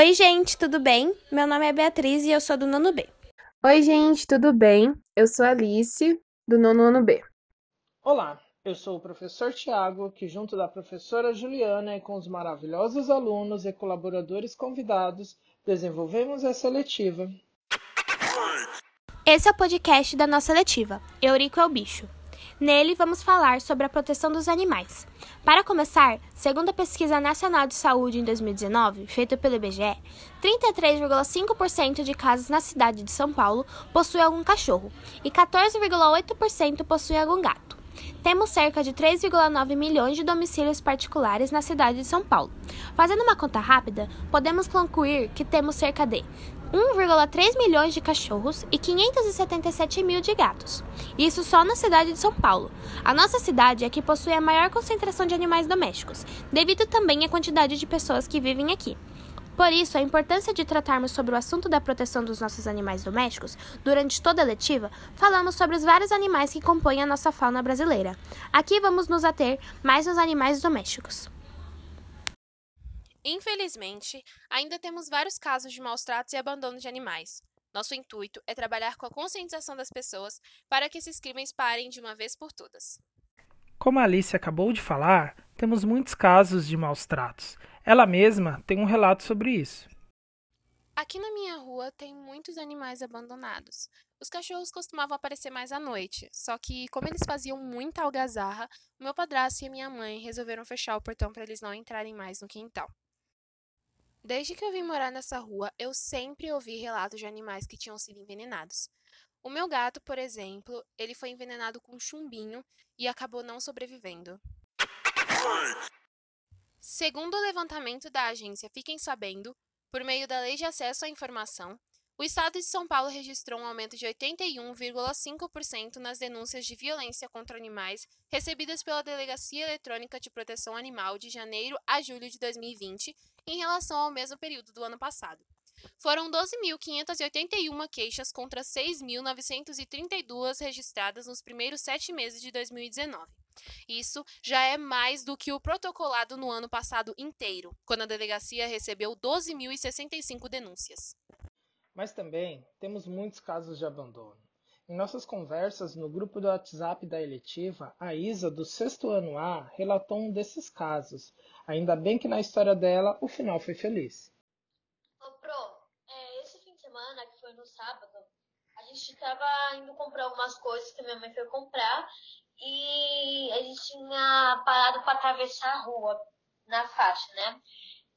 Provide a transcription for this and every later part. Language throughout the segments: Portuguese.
Oi, gente, tudo bem? Meu nome é Beatriz e eu sou do nono B. Oi, gente, tudo bem? Eu sou Alice, do nono ano B. Olá, eu sou o professor Tiago, que junto da professora Juliana e com os maravilhosos alunos e colaboradores convidados, desenvolvemos essa letiva. Esse é o podcast da nossa letiva, Eurico é o Bicho. Nele, vamos falar sobre a proteção dos animais. Para começar, segundo a Pesquisa Nacional de Saúde em 2019, feita pelo IBGE, 33,5% de casas na cidade de São Paulo possuem algum cachorro e 14,8% possuem algum gato. Temos cerca de 3,9 milhões de domicílios particulares na cidade de São Paulo. Fazendo uma conta rápida, podemos concluir que temos cerca de 1,3 milhões de cachorros e 577 mil de gatos. Isso só na cidade de São Paulo. A nossa cidade é que possui a maior concentração de animais domésticos, devido também à quantidade de pessoas que vivem aqui. Por isso, a importância de tratarmos sobre o assunto da proteção dos nossos animais domésticos, durante toda a letiva, falamos sobre os vários animais que compõem a nossa fauna brasileira. Aqui vamos nos ater mais nos animais domésticos. Infelizmente, ainda temos vários casos de maus tratos e abandono de animais. Nosso intuito é trabalhar com a conscientização das pessoas para que esses crimes parem de uma vez por todas. Como a Alice acabou de falar, temos muitos casos de maus tratos. Ela mesma tem um relato sobre isso. Aqui na minha rua tem muitos animais abandonados. Os cachorros costumavam aparecer mais à noite, só que, como eles faziam muita algazarra, meu padrasto e minha mãe resolveram fechar o portão para eles não entrarem mais no quintal. Desde que eu vim morar nessa rua, eu sempre ouvi relatos de animais que tinham sido envenenados. O meu gato, por exemplo, ele foi envenenado com chumbinho e acabou não sobrevivendo. Segundo o levantamento da agência Fiquem Sabendo, por meio da Lei de Acesso à Informação, o Estado de São Paulo registrou um aumento de 81,5% nas denúncias de violência contra animais recebidas pela Delegacia Eletrônica de Proteção Animal de janeiro a julho de 2020, em relação ao mesmo período do ano passado. Foram 12.581 queixas contra 6.932 registradas nos primeiros sete meses de 2019. Isso já é mais do que o protocolado no ano passado inteiro, quando a delegacia recebeu 12.065 denúncias. Mas também temos muitos casos de abandono. Em nossas conversas no grupo do WhatsApp da eletiva, a Isa, do sexto ano A, relatou um desses casos. Ainda bem que na história dela o final foi feliz. Ô, Pro, é, esse fim de semana, que foi no sábado, a gente estava indo comprar algumas coisas que minha mãe foi comprar e a gente tinha parado para atravessar a rua na faixa, né?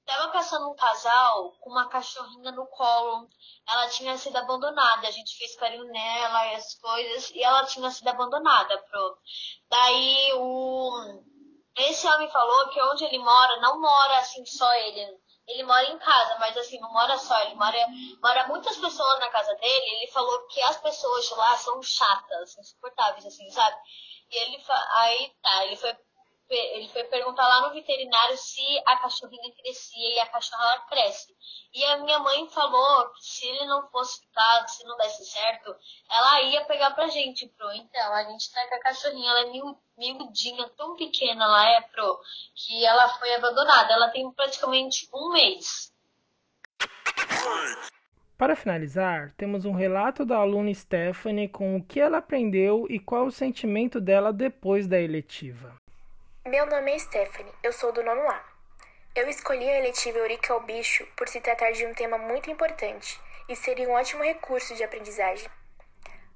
Tava passando um casal com uma cachorrinha no colo. Ela tinha sido abandonada. A gente fez carinho nela e as coisas. E ela tinha sido abandonada, pro. Daí o. Esse homem falou que onde ele mora, não mora assim só ele. Ele mora em casa, mas assim, não mora só, ele mora, mora muitas pessoas na casa dele. Ele falou que as pessoas de lá são chatas, insuportáveis, assim, sabe? E ele aí tá, ele foi ele foi perguntar lá no veterinário se a cachorrinha crescia e a cachorra cresce. E a minha mãe falou que se ele não fosse ficado, se não desse certo, ela ia pegar pra gente, pro. Então, a gente tá com a cachorrinha, ela é miudinha, tão pequena ela é, pro, que ela foi abandonada. Ela tem praticamente um mês. Para finalizar, temos um relato da aluna Stephanie com o que ela aprendeu e qual o sentimento dela depois da eletiva. Meu nome é Stephanie, eu sou do nono A. Eu escolhi a eletiva Eurica ao Bicho por se tratar de um tema muito importante e seria um ótimo recurso de aprendizagem.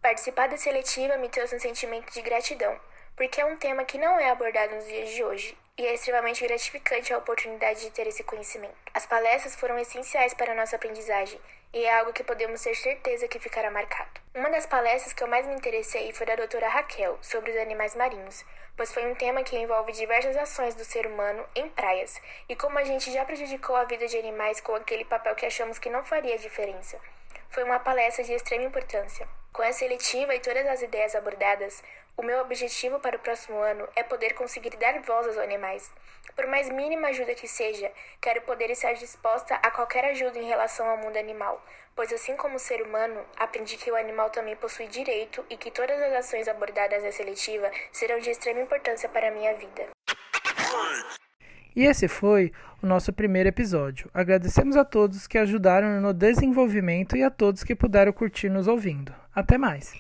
Participar da seletiva me trouxe um sentimento de gratidão, porque é um tema que não é abordado nos dias de hoje e é extremamente gratificante a oportunidade de ter esse conhecimento. As palestras foram essenciais para a nossa aprendizagem e é algo que podemos ter certeza que ficará marcado. Uma das palestras que eu mais me interessei foi da doutora Raquel, sobre os animais marinhos, pois foi um tema que envolve diversas ações do ser humano em praias e como a gente já prejudicou a vida de animais com aquele papel que achamos que não faria diferença. Foi uma palestra de extrema importância. Com essa seletiva e todas as ideias abordadas, o meu objetivo para o próximo ano é poder conseguir dar voz aos animais. Por mais mínima ajuda que seja, quero poder estar disposta a qualquer ajuda em relação ao mundo animal, pois assim como o ser humano, aprendi que o animal também possui direito e que todas as ações abordadas na seletiva serão de extrema importância para a minha vida. E esse foi o nosso primeiro episódio. Agradecemos a todos que ajudaram no desenvolvimento e a todos que puderam curtir nos ouvindo. Até mais!